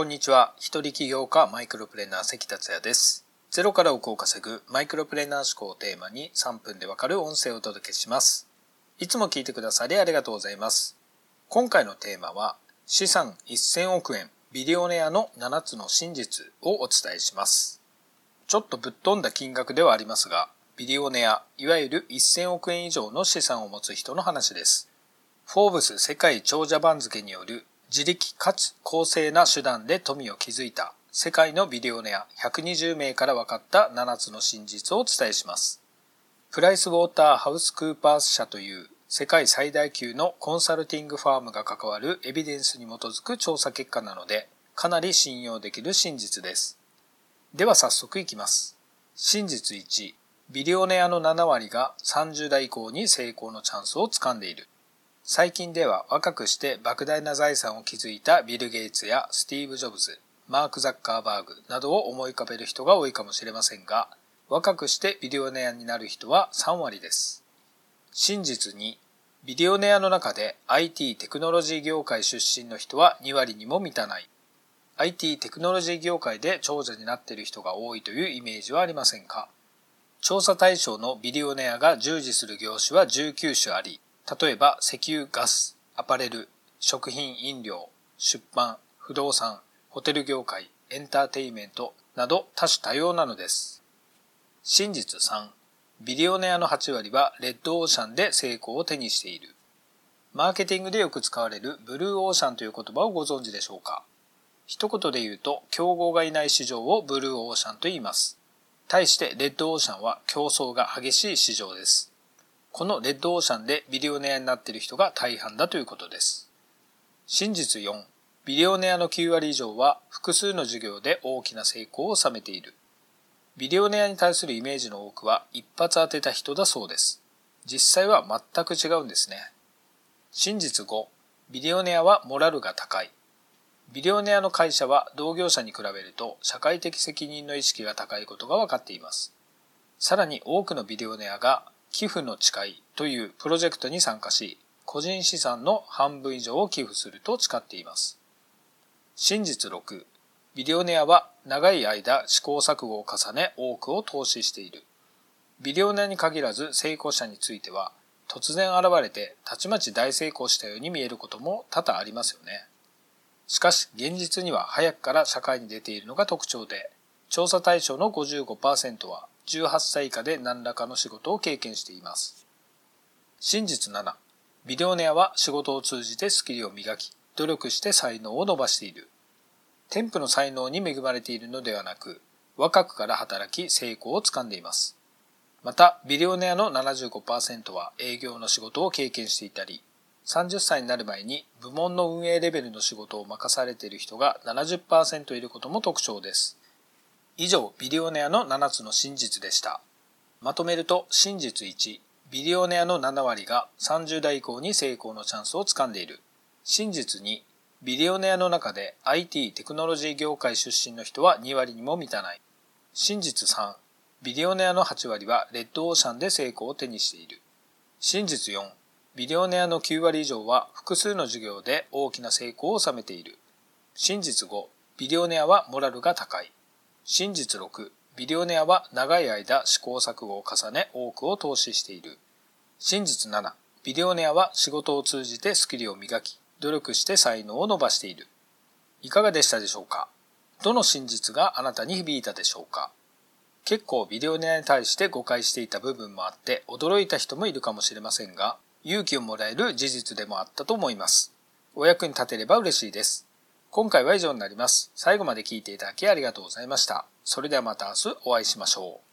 こんにちは。一人起業家マイクロプレーナー関達也です。ゼロから億を稼ぐマイクロプレーナー思考をテーマに3分でわかる音声をお届けします。いつも聞いてくださりありがとうございます。今回のテーマは資産1000億円ビリオネアの7つの真実をお伝えします。ちょっとぶっ飛んだ金額ではありますが、ビリオネア、いわゆる1000億円以上の資産を持つ人の話です。フォーブス世界長者番付による自力かつ公正な手段で富を築いた世界のビリオネア120名から分かった7つの真実をお伝えします。プライスウォーターハウスクーパース社という世界最大級のコンサルティングファームが関わるエビデンスに基づく調査結果なので、かなり信用できる真実です。では早速いきます。真実1、ビリオネアの7割が30代以降に成功のチャンスをつかんでいる。最近では若くして莫大な財産を築いたビル・ゲイツやスティーブ・ジョブズ、マーク・ザッカーバーグなどを思い浮かべる人が多いかもしれませんが、若くしてビリオネアになる人は3割です。真実に、ビリオネアの中で IT テクノロジー業界出身の人は2割にも満たない。IT テクノロジー業界で長者になっている人が多いというイメージはありませんか？調査対象のビリオネアが従事する業種は19種あり、例えば石油、ガス、アパレル、食品、飲料、出版、不動産、ホテル業界、エンターテイメントなど多種多様なのです。真実3、ビリオネアの8割はレッドオーシャンで成功を手にしている。マーケティングでよく使われるブルーオーシャンという言葉をご存知でしょうか一言で言うと、競合がいない市場をブルーオーシャンと言います。対してレッドオーシャンは競争が激しい市場です。このレッドオーシャンでビリオネアになっている人が大半だということです。真実4、ビリオネアの9割以上は複数の事業で大きな成功を収めている。ビリオネアに対するイメージの多くは一発当てた人だそうです。実際は全く違うんですね。真実5、ビリオネアはモラルが高い。ビリオネアの会社は同業者に比べると社会的責任の意識が高いことが分かっています。さらに多くのビリオネアが寄付の誓いというプロジェクトに参加し、個人資産の半分以上を寄付すると誓っています。真実6、ビリオネアは長い間試行錯誤を重ね多くを投資している。ビリオネアに限らず成功者については突然現れてたちまち大成功したように見えることも多々ありますよね。しかし現実には早くから社会に出ているのが特徴で、調査対象の55%は18歳以下で何らかの仕事を経験しています。真実7、ビリオネアは仕事を通じてスキルを磨き、努力して才能を伸ばしている。添付の才能に恵まれているのではなく、若くから働き成功をつかんでいます。また、ビリオネアの75%は営業の仕事を経験していたり、30歳になる前に部門の運営レベルの仕事を任されている人が70%いることも特徴です。以上、ビリオネアの7つの真実でした。まとめると、真実1、ビリオネアの7割が30代以降に成功のチャンスをつかんでいる。真実2、ビリオネアの中で IT テクノロジー業界出身の人は2割にも満たない。真実3、ビリオネアの8割はレッドオーシャンで成功を手にしている。真実4、ビリオネアの9割以上は複数の事業で大きな成功を収めている。真実5、ビリオネアはモラルが高い。真実6、ビリオネアは長い間試行錯誤を重ね多くを投資している。真実7、ビリオネアは仕事を通じてスキルを磨き、努力して才能を伸ばしている。いかがでしたでしょうか？どの真実があなたに響いたでしょうか？結構ビリオネアに対して誤解していた部分もあって驚いた人もいるかもしれませんが、勇気をもらえる事実でもあったと思います。お役に立てれば嬉しいです。今回は以上になります。最後まで聞いていただきありがとうございました。それではまた明日お会いしましょう。